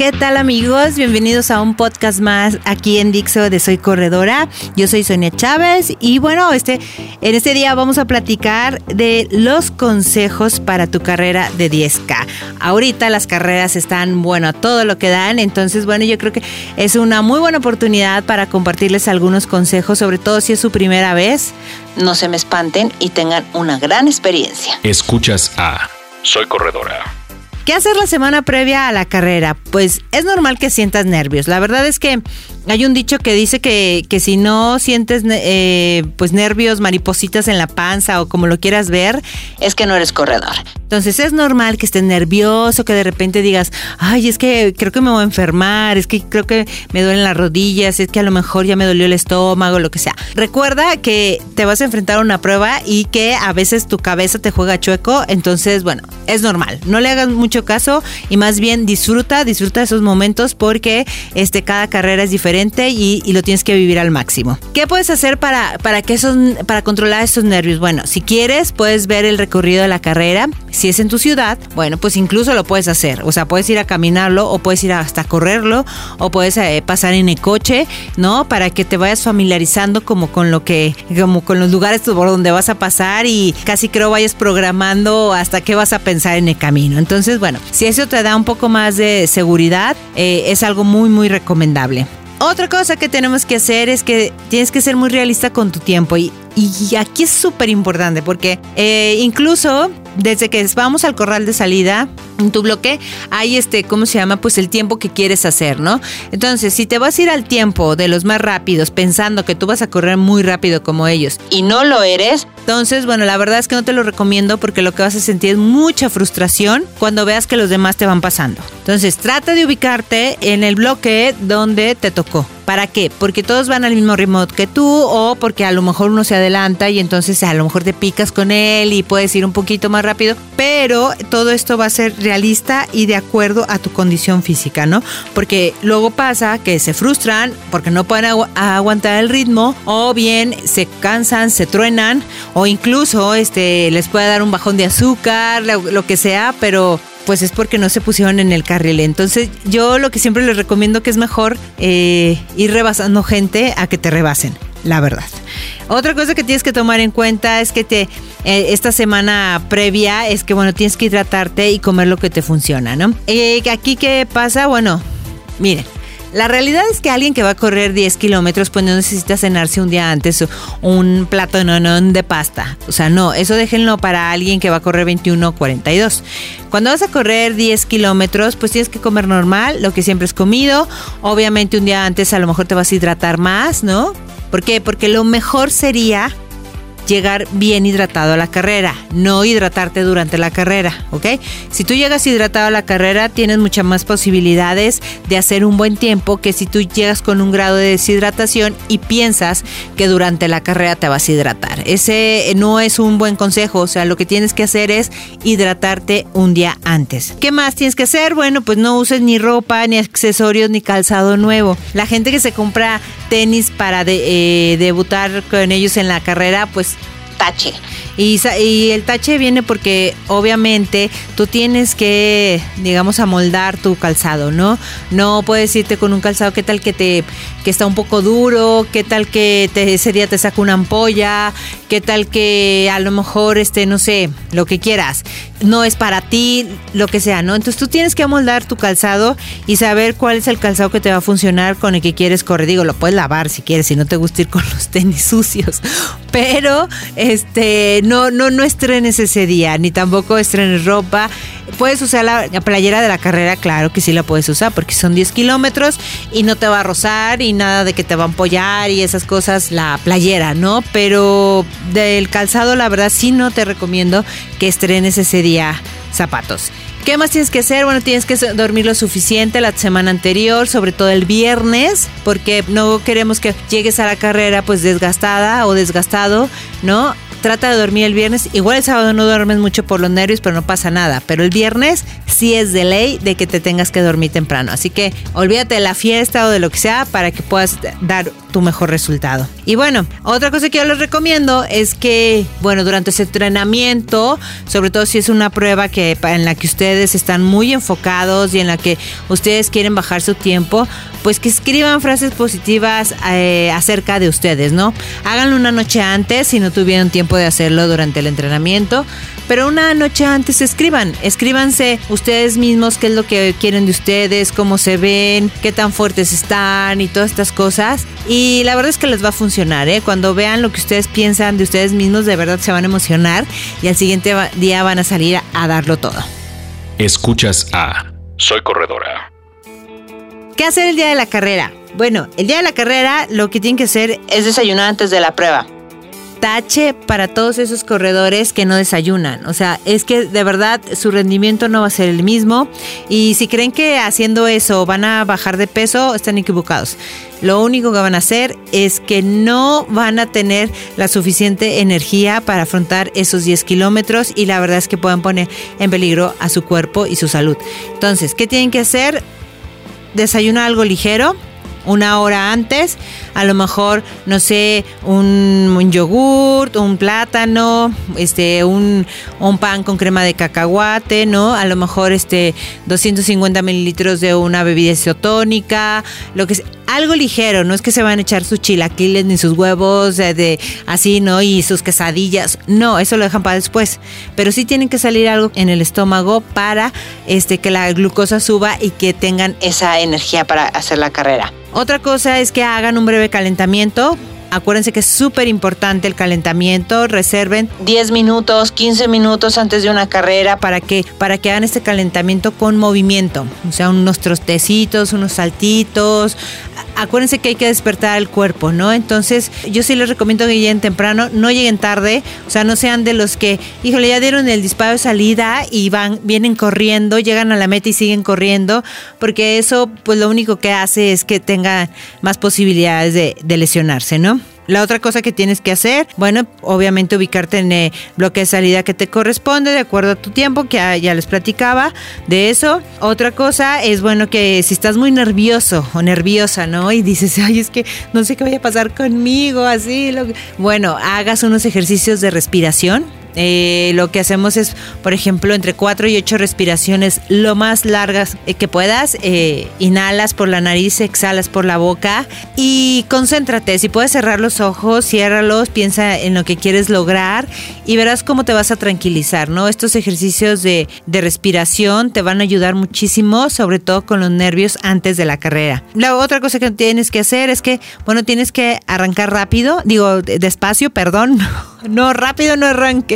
¿Qué tal amigos? Bienvenidos a un podcast más aquí en Dixo de Soy Corredora. Yo soy Sonia Chávez y bueno, este, en este día vamos a platicar de los consejos para tu carrera de 10K. Ahorita las carreras están, bueno, a todo lo que dan, entonces bueno, yo creo que es una muy buena oportunidad para compartirles algunos consejos, sobre todo si es su primera vez. No se me espanten y tengan una gran experiencia. Escuchas a Soy corredora. ¿Qué hacer la semana previa a la carrera? Pues es normal que sientas nervios. La verdad es que hay un dicho que dice que, que si no sientes eh, pues nervios, maripositas en la panza o como lo quieras ver, es que no eres corredor. Entonces es normal que estés nervioso, que de repente digas, ay, es que creo que me voy a enfermar, es que creo que me duelen las rodillas, es que a lo mejor ya me dolió el estómago, lo que sea. Recuerda que te vas a enfrentar a una prueba y que a veces tu cabeza te juega chueco, entonces bueno, es normal. No le hagas mucho caso y más bien disfruta, disfruta esos momentos porque este, cada carrera es diferente y, y lo tienes que vivir al máximo. ¿Qué puedes hacer para, para, que esos, para controlar esos nervios? Bueno, si quieres, puedes ver el recorrido de la carrera. Si es en tu ciudad, bueno, pues incluso lo puedes hacer. O sea, puedes ir a caminarlo o puedes ir hasta correrlo o puedes eh, pasar en el coche, ¿no? Para que te vayas familiarizando como con lo que, como con los lugares por donde vas a pasar y casi creo vayas programando hasta qué vas a pensar en el camino. Entonces, bueno, si eso te da un poco más de seguridad, eh, es algo muy, muy recomendable. Otra cosa que tenemos que hacer es que tienes que ser muy realista con tu tiempo y, y aquí es súper importante porque eh, incluso desde que vamos al corral de salida, en tu bloque, hay este, ¿cómo se llama? Pues el tiempo que quieres hacer, ¿no? Entonces, si te vas a ir al tiempo de los más rápidos pensando que tú vas a correr muy rápido como ellos y no lo eres, entonces, bueno, la verdad es que no te lo recomiendo porque lo que vas a sentir es mucha frustración cuando veas que los demás te van pasando. Entonces, trata de ubicarte en el bloque donde te tocó. ¿Para qué? Porque todos van al mismo ritmo que tú o porque a lo mejor uno se adelanta y entonces a lo mejor te picas con él y puedes ir un poquito más rápido, pero todo esto va a ser realista y de acuerdo a tu condición física, ¿no? Porque luego pasa que se frustran porque no pueden agu aguantar el ritmo o bien se cansan, se truenan o incluso este les puede dar un bajón de azúcar, lo que sea, pero pues es porque no se pusieron en el carril. Entonces yo lo que siempre les recomiendo que es mejor eh, ir rebasando gente a que te rebasen, la verdad. Otra cosa que tienes que tomar en cuenta es que te eh, esta semana previa es que bueno tienes que hidratarte y comer lo que te funciona, ¿no? Eh, aquí qué pasa, bueno, miren. La realidad es que alguien que va a correr 10 kilómetros, pues no necesita cenarse un día antes un plato no, de pasta. O sea, no, eso déjenlo para alguien que va a correr 21 o 42. Cuando vas a correr 10 kilómetros, pues tienes que comer normal, lo que siempre has comido. Obviamente un día antes a lo mejor te vas a hidratar más, ¿no? ¿Por qué? Porque lo mejor sería llegar bien hidratado a la carrera, no hidratarte durante la carrera, ¿ok? Si tú llegas hidratado a la carrera, tienes muchas más posibilidades de hacer un buen tiempo que si tú llegas con un grado de deshidratación y piensas que durante la carrera te vas a hidratar. Ese no es un buen consejo, o sea, lo que tienes que hacer es hidratarte un día antes. ¿Qué más tienes que hacer? Bueno, pues no uses ni ropa, ni accesorios, ni calzado nuevo. La gente que se compra tenis para de, eh, debutar con ellos en la carrera, pues y, el tache viene porque obviamente tú tienes que, digamos, amoldar tu calzado, ¿no? No puedes irte con un calzado, ¿qué tal que te que está un poco duro? ¿Qué tal que te, ese día te saca una ampolla? ¿Qué tal que a lo mejor, este, no sé, lo que quieras? No es para ti, lo que sea, ¿no? Entonces tú tienes que amoldar tu calzado y saber cuál es el calzado que te va a funcionar con el que quieres correr. Digo, lo puedes lavar si quieres, si no te gusta ir con los tenis sucios. Pero, este, no, no, no estrenes ese día, ni tampoco estrenes ropa. Puedes usar la, la, playera de la carrera, claro que sí la puedes usar, porque son 10 kilómetros y no te va a rozar y nada de que te va a ampollar y esas cosas, la playera, ¿no? Pero del calzado, la verdad, sí no te recomiendo que estrenes ese día zapatos. ¿Qué más tienes que hacer? Bueno, tienes que dormir lo suficiente la semana anterior, sobre todo el viernes, porque no queremos que llegues a la carrera pues desgastada o desgastado, ¿no? Trata de dormir el viernes. Igual el sábado no duermes mucho por los nervios, pero no pasa nada. Pero el viernes sí es de ley de que te tengas que dormir temprano. Así que olvídate de la fiesta o de lo que sea para que puedas dar tu mejor resultado. Y bueno, otra cosa que yo les recomiendo es que, bueno, durante ese entrenamiento, sobre todo si es una prueba que en la que ustedes están muy enfocados y en la que ustedes quieren bajar su tiempo, pues que escriban frases positivas eh, acerca de ustedes, ¿no? Háganlo una noche antes si no tuvieron tiempo de hacerlo durante el entrenamiento, pero una noche antes escriban, escríbanse ustedes mismos qué es lo que quieren de ustedes, cómo se ven, qué tan fuertes están y todas estas cosas. Y la verdad es que les va a funcionar, ¿eh? Cuando vean lo que ustedes piensan de ustedes mismos, de verdad se van a emocionar y al siguiente día van a salir a darlo todo. Escuchas a Soy Corredora. ¿Qué hacer el día de la carrera? Bueno, el día de la carrera lo que tienen que hacer es desayunar antes de la prueba tache para todos esos corredores que no desayunan. O sea, es que de verdad su rendimiento no va a ser el mismo. Y si creen que haciendo eso van a bajar de peso, están equivocados. Lo único que van a hacer es que no van a tener la suficiente energía para afrontar esos 10 kilómetros y la verdad es que pueden poner en peligro a su cuerpo y su salud. Entonces, ¿qué tienen que hacer? Desayunar algo ligero una hora antes, a lo mejor, no sé, un, un yogurt, un plátano, este, un, un, pan con crema de cacahuate, ¿no? A lo mejor este 250 mililitros de una bebida isotónica, lo que sea algo ligero, no es que se van a echar sus chilaquiles ni sus huevos de, así, ¿no? Y sus quesadillas. No, eso lo dejan para después. Pero sí tienen que salir algo en el estómago para este, que la glucosa suba y que tengan esa energía para hacer la carrera. Otra cosa es que hagan un breve calentamiento Acuérdense que es súper importante el calentamiento. Reserven 10 minutos, 15 minutos antes de una carrera para que, para que hagan este calentamiento con movimiento. O sea, unos trostecitos, unos saltitos. Acuérdense que hay que despertar el cuerpo, ¿no? Entonces, yo sí les recomiendo que lleguen temprano, no lleguen tarde. O sea, no sean de los que, híjole, ya dieron el disparo de salida y van, vienen corriendo, llegan a la meta y siguen corriendo. Porque eso, pues lo único que hace es que tengan más posibilidades de, de lesionarse, ¿no? La otra cosa que tienes que hacer, bueno, obviamente ubicarte en el bloque de salida que te corresponde de acuerdo a tu tiempo, que ya, les platicaba de eso. Otra cosa es, bueno, que si estás muy nervioso o nerviosa, ¿no? Y dices, ay, es que no sé qué vaya a pasar conmigo, así. Lo Bueno, hagas unos ejercicios de respiración eh, lo que hacemos es, por ejemplo, entre 4 y 8 respiraciones lo más largas eh, que puedas. Eh, inhalas por la nariz, exhalas por la boca y concéntrate. Si puedes cerrar los ojos, ciérralos, piensa en lo que quieres lograr y verás cómo te vas a tranquilizar, ¿no? Estos ejercicios de, de respiración te van a ayudar muchísimo, sobre todo con los nervios antes de la carrera. La otra cosa que tienes que hacer es que, bueno, tienes que arrancar rápido, digo, despacio, perdón. No, rápido no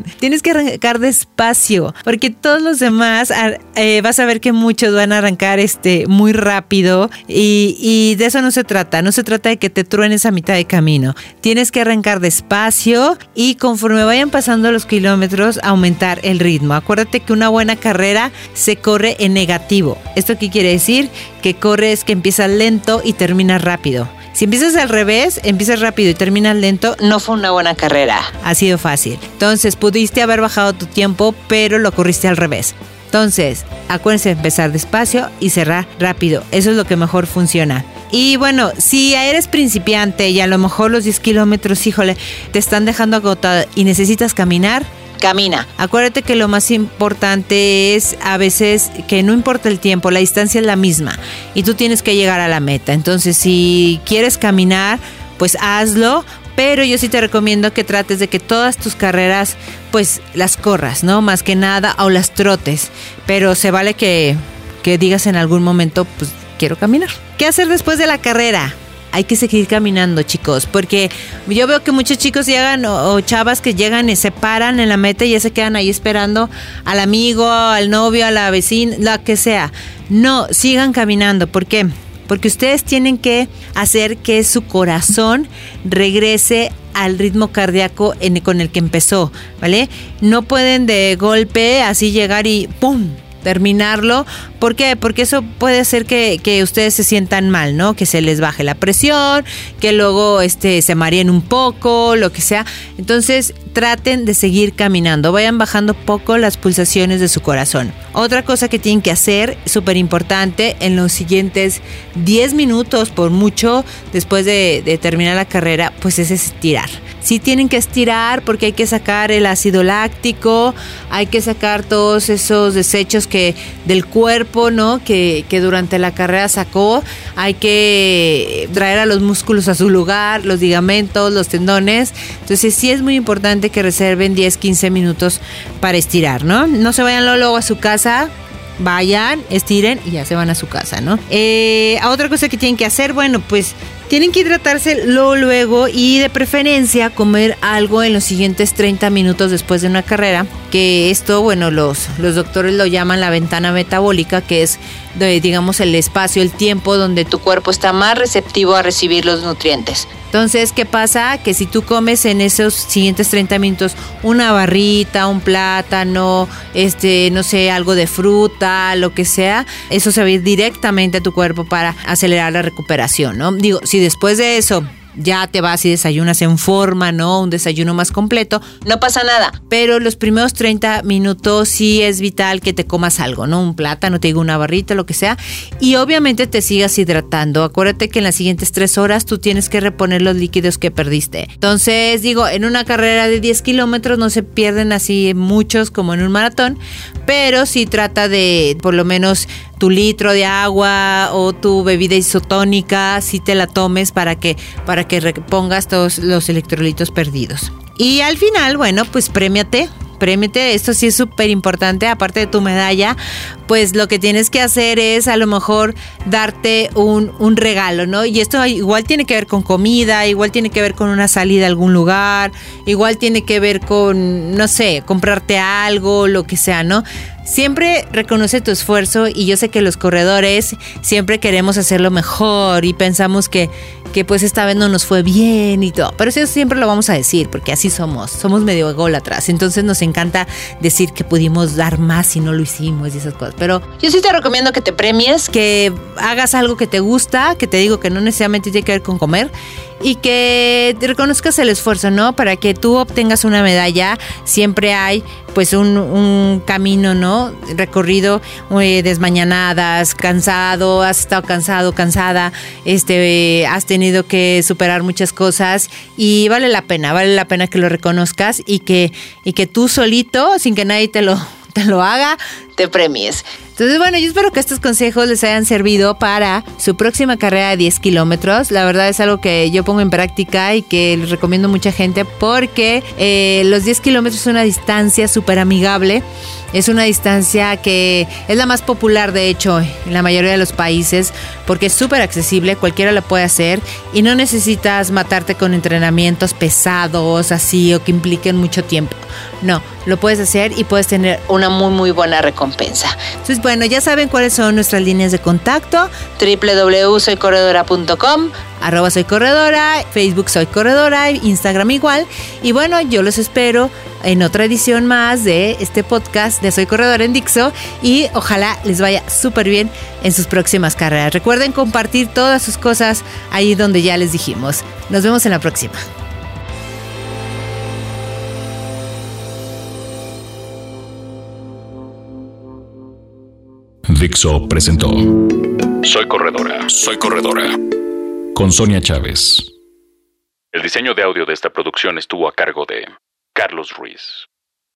Tienes que arrancar despacio, porque todos los demás eh, vas a ver que muchos van a arrancar este muy rápido y, y de eso no se trata. No se trata de que te truenes a mitad de camino. Tienes que arrancar despacio y conforme vayan pasando los kilómetros aumentar el ritmo. Acuérdate que una buena carrera se corre en negativo. ¿Esto qué quiere decir? Que corres, que empiezas lento y terminas rápido. Si empiezas al revés, empiezas rápido y terminas lento, no fue una buena carrera. Ha sido fácil. Entonces, pudiste haber bajado tu tiempo, pero lo corriste al revés. Entonces, acuérdense de empezar despacio y cerrar rápido. Eso es lo que mejor funciona. Y bueno, si eres principiante y a lo mejor los 10 kilómetros, híjole, te están dejando agotado y necesitas caminar, camina. Acuérdate que lo más importante es a veces que no importa el tiempo, la distancia es la misma y tú tienes que llegar a la meta. Entonces, si quieres caminar, pues hazlo, pero yo sí te recomiendo que trates de que todas tus carreras pues las corras, ¿no? Más que nada o las trotes, pero se vale que, que digas en algún momento pues quiero caminar. ¿Qué hacer después de la carrera? Hay que seguir caminando, chicos, porque yo veo que muchos chicos llegan o, chavas que llegan y se paran en la meta y ya se quedan ahí esperando al amigo, al novio, a la vecina, la que sea. No, sigan caminando, ¿por qué? Porque ustedes tienen que hacer que su corazón regrese al ritmo cardíaco con el que empezó, ¿vale? No pueden de golpe así llegar y ¡pum! Terminarlo. ¿Por qué? Porque eso puede hacer que, ustedes se sientan mal, ¿no? Que se les baje la presión, que luego este, se mareen un poco, lo que sea. Entonces, traten de seguir caminando, vayan bajando poco las pulsaciones de su corazón. Otra cosa que tienen que hacer, súper importante, en los siguientes 10 minutos, por mucho, después de, de terminar la carrera, pues es estirar sí tienen que estirar porque hay que sacar el ácido láctico, hay que sacar todos esos desechos que del cuerpo, ¿no? Que, que durante la carrera sacó, hay que traer a los músculos a su lugar, los ligamentos, los tendones. Entonces sí es muy importante que reserven 10, 15 minutos para estirar, ¿no? No se vayan luego a su casa vayan, estiren y ya se van a su casa, ¿no? Eh, otra cosa que tienen que hacer, bueno, pues tienen que hidratarse luego, y de preferencia comer algo en los siguientes 30 minutos después de una carrera, que esto, bueno, los, los doctores lo llaman la ventana metabólica, que es, digamos, el espacio, el tiempo donde tu cuerpo está más receptivo a recibir los nutrientes. Entonces, ¿qué pasa? Que si tú comes en esos siguientes 30 minutos una barrita, un plátano, este, no sé, algo de fruta, lo que sea, eso se va a ir directamente a tu cuerpo para acelerar la recuperación, ¿no? Digo, si después de eso ya te vas y desayunas en forma, ¿no? Un desayuno más completo, no pasa nada. Pero los primeros 30 minutos sí es vital que te comas algo, ¿no? Un plátano, te digo una barrita, lo que sea. Y obviamente te sigas hidratando. Acuérdate que en las siguientes tres horas tú tienes que reponer los líquidos que perdiste. Entonces, digo, en una carrera de 10 kilómetros no se pierden así muchos como en un maratón, pero sí trata de por lo menos tu litro de agua o tu bebida isotónica, si te la tomes para que, para que repongas todos los electrolitos perdidos. Y al final, bueno, pues premiate, premiate, esto sí es súper importante, aparte de tu medalla, pues lo que tienes que hacer es a lo mejor darte un, un, regalo, ¿no? Y esto igual tiene que ver con comida, igual tiene que ver con una salida a algún lugar, igual tiene que ver con, no sé, comprarte algo, lo que sea, ¿no? Siempre reconoce tu esfuerzo y yo sé que los corredores siempre queremos hacerlo mejor y pensamos que, que pues esta vez no nos fue bien y todo. Pero eso siempre lo vamos a decir porque así somos, somos medio ególatras. Entonces nos encanta decir que pudimos dar más y no lo hicimos y esas cosas. Pero yo sí te recomiendo que te premies, que hagas algo que te gusta, que te digo que no necesariamente tiene que ver con comer y que reconozcas el esfuerzo, ¿no? Para que tú obtengas una medalla, siempre hay pues un, camino, ¿no? Recorrido eh, desmañanadas, cansado, has estado cansado, cansada, este, has tenido que superar muchas cosas y vale la pena, vale la pena que lo reconozcas y que, y que tú solito, sin que nadie te lo, te lo haga, te premies. Entonces, bueno, yo espero que estos consejos les hayan servido para su próxima carrera de 10 kilómetros. La verdad es algo que yo pongo en práctica y que les recomiendo a mucha gente porque eh, los 10 kilómetros es una distancia súper amigable. Es una distancia que es la más popular, de hecho, en la mayoría de los países porque es súper accesible, cualquiera la puede hacer y no necesitas matarte con entrenamientos pesados así o que impliquen mucho tiempo. No, lo puedes hacer y puedes tener una muy, muy buena recompensa. Entonces, bueno, ya saben cuáles son nuestras líneas de contacto. www.soycorredora.com arroba soy corredora, Facebook soy corredora, Instagram igual. Y bueno, yo los espero en otra edición más de este podcast de Soy Corredora en Dixo y ojalá les vaya súper bien en sus próximas carreras. Recuerden compartir todas sus cosas ahí donde ya les dijimos. Nos vemos en la próxima. Dixo presentó Soy Corredora, Soy Corredora con Sonia Chávez. El diseño de audio de esta producción estuvo a cargo de Carlos Ruiz.